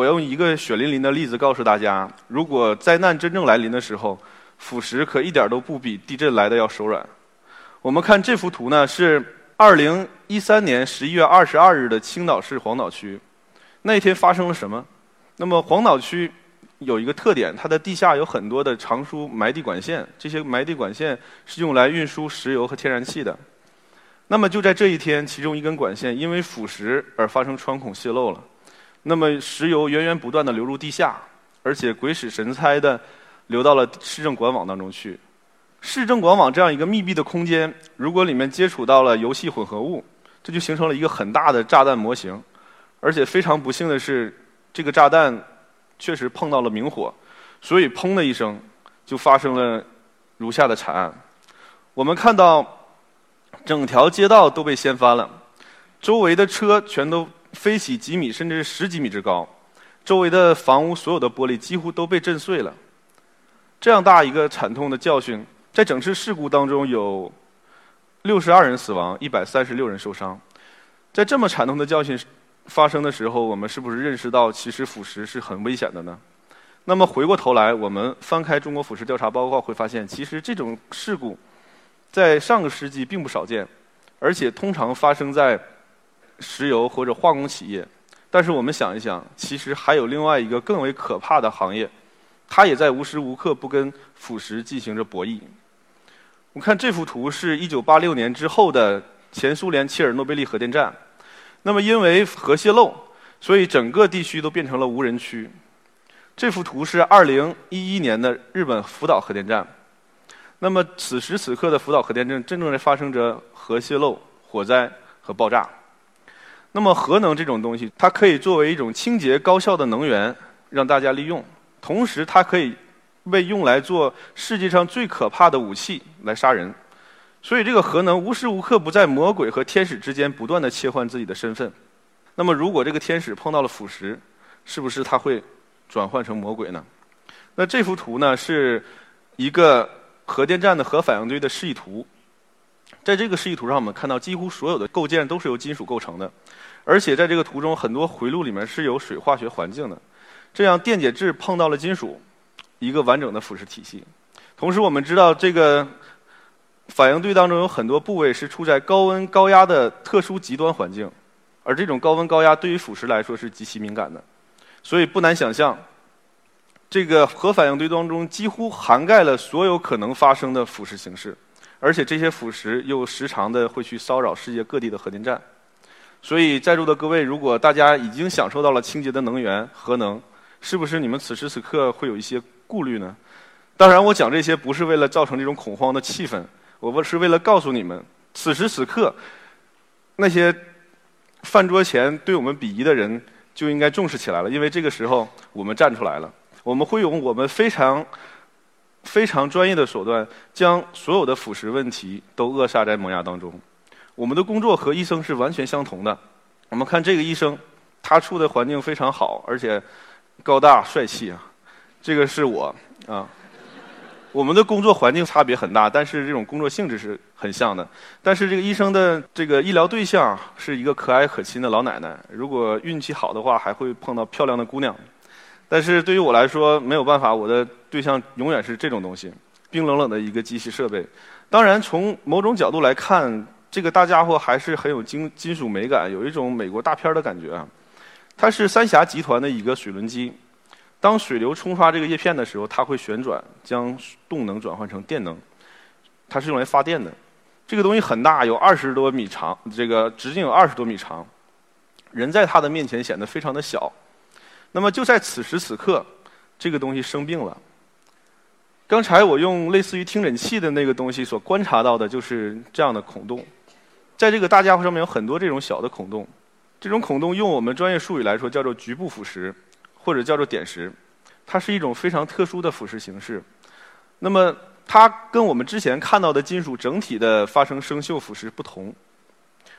我用一个血淋淋的例子告诉大家：如果灾难真正来临的时候，腐蚀可一点都不比地震来的要手软。我们看这幅图呢，是2013年11月22日的青岛市黄岛区。那一天发生了什么？那么黄岛区有一个特点，它的地下有很多的长输埋地管线，这些埋地管线是用来运输石油和天然气的。那么就在这一天，其中一根管线因为腐蚀而发生穿孔泄漏了。那么石油源源不断的流入地下，而且鬼使神差的流到了市政管网当中去。市政管网这样一个密闭的空间，如果里面接触到了油气混合物，这就形成了一个很大的炸弹模型。而且非常不幸的是，这个炸弹确实碰到了明火，所以砰的一声就发生了如下的惨案。我们看到整条街道都被掀翻了，周围的车全都。飞起几米甚至十几米之高，周围的房屋所有的玻璃几乎都被震碎了。这样大一个惨痛的教训，在整次事故当中有六十二人死亡，一百三十六人受伤。在这么惨痛的教训发生的时候，我们是不是认识到其实腐蚀是很危险的呢？那么回过头来，我们翻开中国腐蚀调查报告，会发现其实这种事故在上个世纪并不少见，而且通常发生在。石油或者化工企业，但是我们想一想，其实还有另外一个更为可怕的行业，它也在无时无刻不跟腐蚀进行着博弈。我看这幅图，是一九八六年之后的前苏联切尔诺贝利核电站。那么因为核泄漏，所以整个地区都变成了无人区。这幅图是二零一一年的日本福岛核电站。那么此时此刻的福岛核电站真正在发生着核泄漏、火灾和爆炸。那么核能这种东西，它可以作为一种清洁高效的能源让大家利用，同时它可以被用来做世界上最可怕的武器来杀人。所以这个核能无时无刻不在魔鬼和天使之间不断的切换自己的身份。那么如果这个天使碰到了腐蚀，是不是它会转换成魔鬼呢？那这幅图呢是一个核电站的核反应堆的示意图。在这个示意图上，我们看到几乎所有的构件都是由金属构成的，而且在这个图中，很多回路里面是有水化学环境的。这样电解质碰到了金属，一个完整的腐蚀体系。同时，我们知道这个反应堆当中有很多部位是处在高温高压的特殊极端环境，而这种高温高压对于腐蚀来说是极其敏感的。所以不难想象，这个核反应堆当中几乎涵盖了所有可能发生的腐蚀形式。而且这些腐蚀又时常的会去骚扰世界各地的核电站，所以在座的各位，如果大家已经享受到了清洁的能源核能，是不是你们此时此刻会有一些顾虑呢？当然，我讲这些不是为了造成这种恐慌的气氛，我不是为了告诉你们，此时此刻那些饭桌前对我们鄙夷的人就应该重视起来了，因为这个时候我们站出来了，我们会用我们非常。非常专业的手段，将所有的腐蚀问题都扼杀在萌芽当中。我们的工作和医生是完全相同的。我们看这个医生，他处的环境非常好，而且高大帅气啊。这个是我啊。我们的工作环境差别很大，但是这种工作性质是很像的。但是这个医生的这个医疗对象是一个可爱可亲的老奶奶。如果运气好的话，还会碰到漂亮的姑娘。但是对于我来说，没有办法，我的对象永远是这种东西，冰冷冷的一个机器设备。当然，从某种角度来看，这个大家伙还是很有金金属美感，有一种美国大片的感觉啊。它是三峡集团的一个水轮机，当水流冲刷这个叶片的时候，它会旋转，将动能转换成电能。它是用来发电的。这个东西很大，有二十多米长，这个直径有二十多米长，人在它的面前显得非常的小。那么就在此时此刻，这个东西生病了。刚才我用类似于听诊器的那个东西所观察到的就是这样的孔洞，在这个大家伙上面有很多这种小的孔洞，这种孔洞用我们专业术语来说叫做局部腐蚀，或者叫做点石。它是一种非常特殊的腐蚀形式。那么它跟我们之前看到的金属整体的发生生锈腐蚀不同，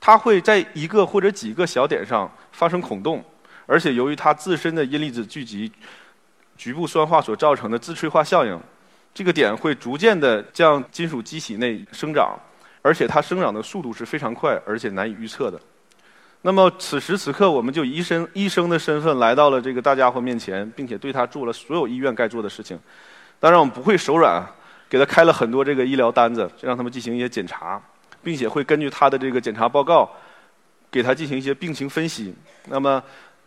它会在一个或者几个小点上发生孔洞，而且由于它自身的阴离子聚集、局部酸化所造成的自催化效应，这个点会逐渐的向金属基体内生长，而且它生长的速度是非常快，而且难以预测的。那么此时此刻，我们就医生医生的身份来到了这个大家伙面前，并且对他做了所有医院该做的事情。当然，我们不会手软。给他开了很多这个医疗单子，让他们进行一些检查，并且会根据他的这个检查报告，给他进行一些病情分析。那么，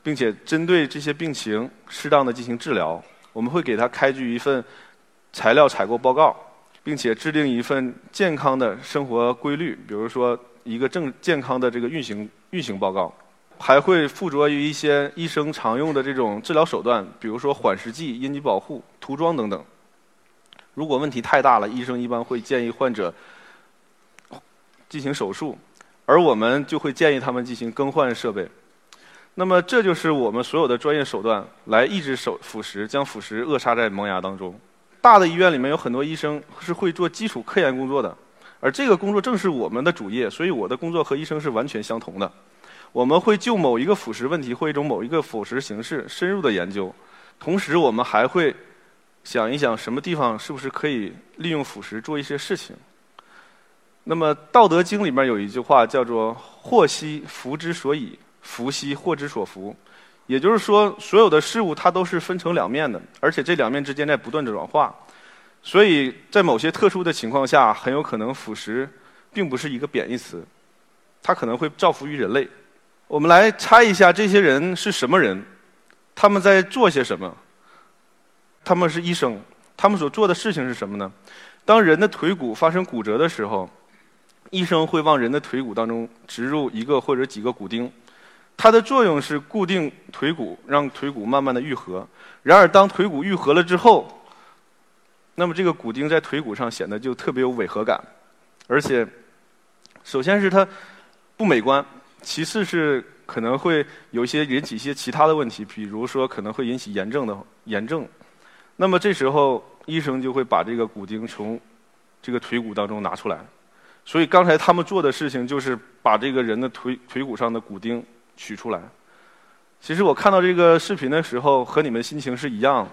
并且针对这些病情适当的进行治疗。我们会给他开具一份材料采购报告，并且制定一份健康的生活规律，比如说一个正健康的这个运行运行报告，还会附着于一些医生常用的这种治疗手段，比如说缓释剂、阴极保护、涂装等等。如果问题太大了，医生一般会建议患者进行手术，而我们就会建议他们进行更换设备。那么，这就是我们所有的专业手段来抑制手腐蚀，将腐蚀扼杀在萌芽当中。大的医院里面有很多医生是会做基础科研工作的，而这个工作正是我们的主业，所以我的工作和医生是完全相同的。我们会就某一个腐蚀问题或一种某一个腐蚀形式深入的研究，同时我们还会。想一想，什么地方是不是可以利用腐蚀做一些事情？那么《道德经》里面有一句话叫做“祸兮福之所以，福兮祸之所伏”，也就是说，所有的事物它都是分成两面的，而且这两面之间在不断的转化。所以在某些特殊的情况下，很有可能腐蚀并不是一个贬义词，它可能会造福于人类。我们来猜一下，这些人是什么人？他们在做些什么？他们是医生，他们所做的事情是什么呢？当人的腿骨发生骨折的时候，医生会往人的腿骨当中植入一个或者几个骨钉，它的作用是固定腿骨，让腿骨慢慢的愈合。然而，当腿骨愈合了之后，那么这个骨钉在腿骨上显得就特别有违和感，而且，首先是它不美观，其次是可能会有一些引起一些其他的问题，比如说可能会引起炎症的炎症。那么这时候，医生就会把这个骨钉从这个腿骨当中拿出来。所以刚才他们做的事情就是把这个人的腿腿骨上的骨钉取出来。其实我看到这个视频的时候，和你们心情是一样的。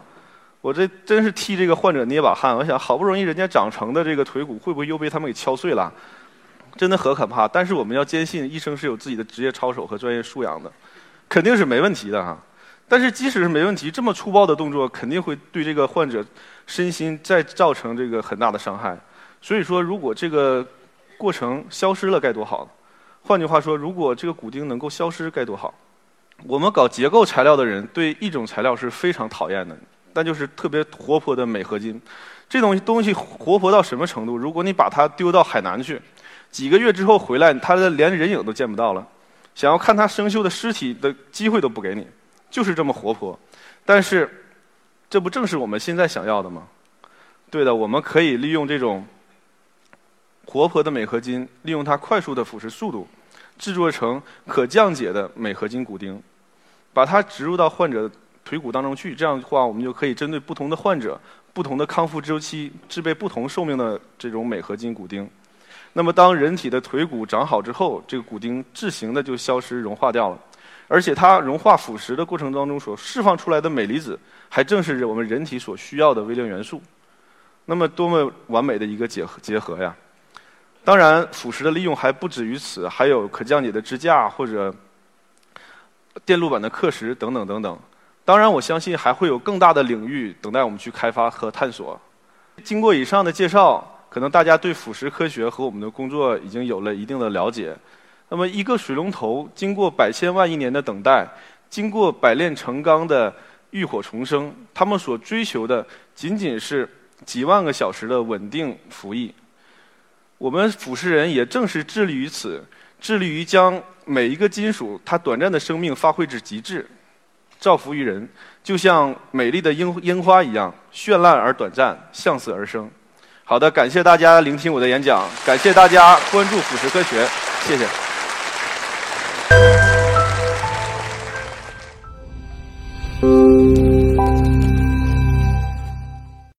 我这真是替这个患者捏把汗。我想，好不容易人家长成的这个腿骨，会不会又被他们给敲碎了？真的很可怕。但是我们要坚信，医生是有自己的职业操守和专业素养的，肯定是没问题的哈。但是即使是没问题，这么粗暴的动作肯定会对这个患者身心再造成这个很大的伤害。所以说，如果这个过程消失了该多好！换句话说，如果这个骨钉能够消失该多好！我们搞结构材料的人对一种材料是非常讨厌的，那就是特别活泼的镁合金。这东西东西活泼到什么程度？如果你把它丢到海南去，几个月之后回来，它的连人影都见不到了。想要看它生锈的尸体的机会都不给你。就是这么活泼，但是这不正是我们现在想要的吗？对的，我们可以利用这种活泼的镁合金，利用它快速的腐蚀速度，制作成可降解的镁合金骨钉，把它植入到患者腿骨当中去。这样的话，我们就可以针对不同的患者、不同的康复周期，制备不同寿命的这种镁合金骨钉。那么，当人体的腿骨长好之后，这个骨钉自行的就消失、融化掉了。而且它融化腐蚀的过程当中所释放出来的镁离子，还正是我们人体所需要的微量元素。那么多么完美的一个结合结合呀！当然，腐蚀的利用还不止于此，还有可降解的支架或者电路板的刻蚀等等等等。当然，我相信还会有更大的领域等待我们去开发和探索。经过以上的介绍，可能大家对腐蚀科学和我们的工作已经有了一定的了解。那么，一个水龙头经过百千万亿年的等待，经过百炼成钢的浴火重生，他们所追求的仅仅是几万个小时的稳定服役。我们腐蚀人也正是致力于此，致力于将每一个金属它短暂的生命发挥至极致，造福于人，就像美丽的樱樱花一样绚烂而短暂，向死而生。好的，感谢大家聆听我的演讲，感谢大家关注腐蚀科学，谢谢。